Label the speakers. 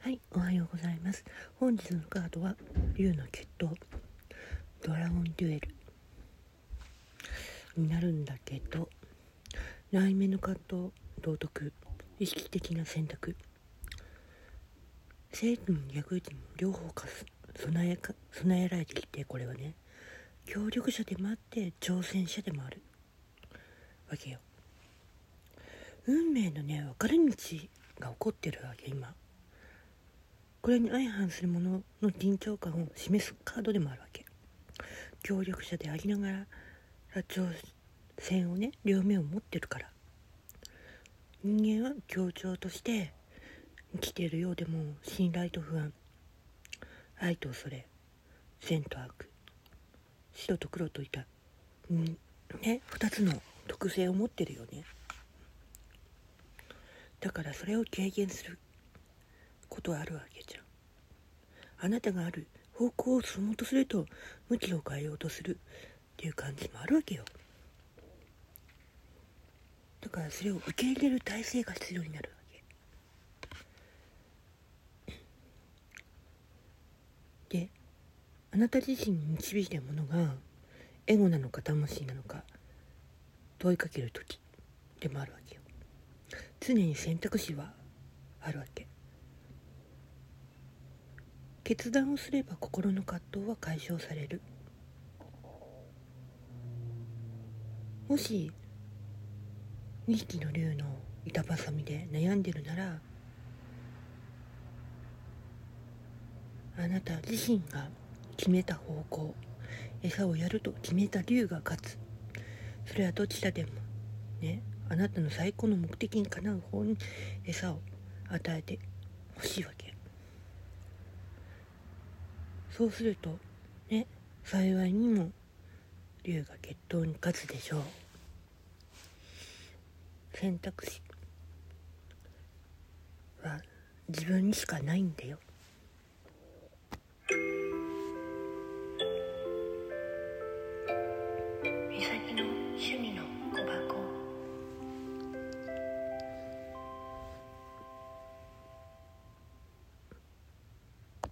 Speaker 1: はい、おはようございます。本日のカードは竜の決闘ドラゴンデュエル。になるんだけど内面の葛藤道徳意識的な選択。生徒も役にも両方かす備えか備えられてきてこれはね。協力者でもあって挑戦者でもある。わけよ。運命のね分かれ道が起こってるわけ今。これに相反するものの緊張感を示すカードでもあるわけ。協力者でありながら挑戦をね両面を持ってるから。人間は協調として生きているようでも信頼と不安。愛と恐れ。善と悪。白と黒といた、うん、ね2つの特性を持ってるよね。だからそれを軽減する。ことあるわけじゃん。あなたがある方向を進もうとすると向きを変えようとするっていう感じもあるわけよ。だからそれを受け入れる体制が必要になるわけ。であなた自身に導いたものがエゴなのか魂なのか問いかける時でもあるわけよ。常に選択肢はあるわけ。決断をすれば心の葛藤は解消される。もし2匹の竜の板挟みで悩んでるならあなた自身が決めた方向餌をやると決めた竜が勝つ。それはどちらでもねあなたの最高の目的にかなう方に餌を与えてほしいわけ。そうするとね幸いにも龍が決闘に勝つでしょう。選択肢は自分にしかないんだよ。美咲の趣味の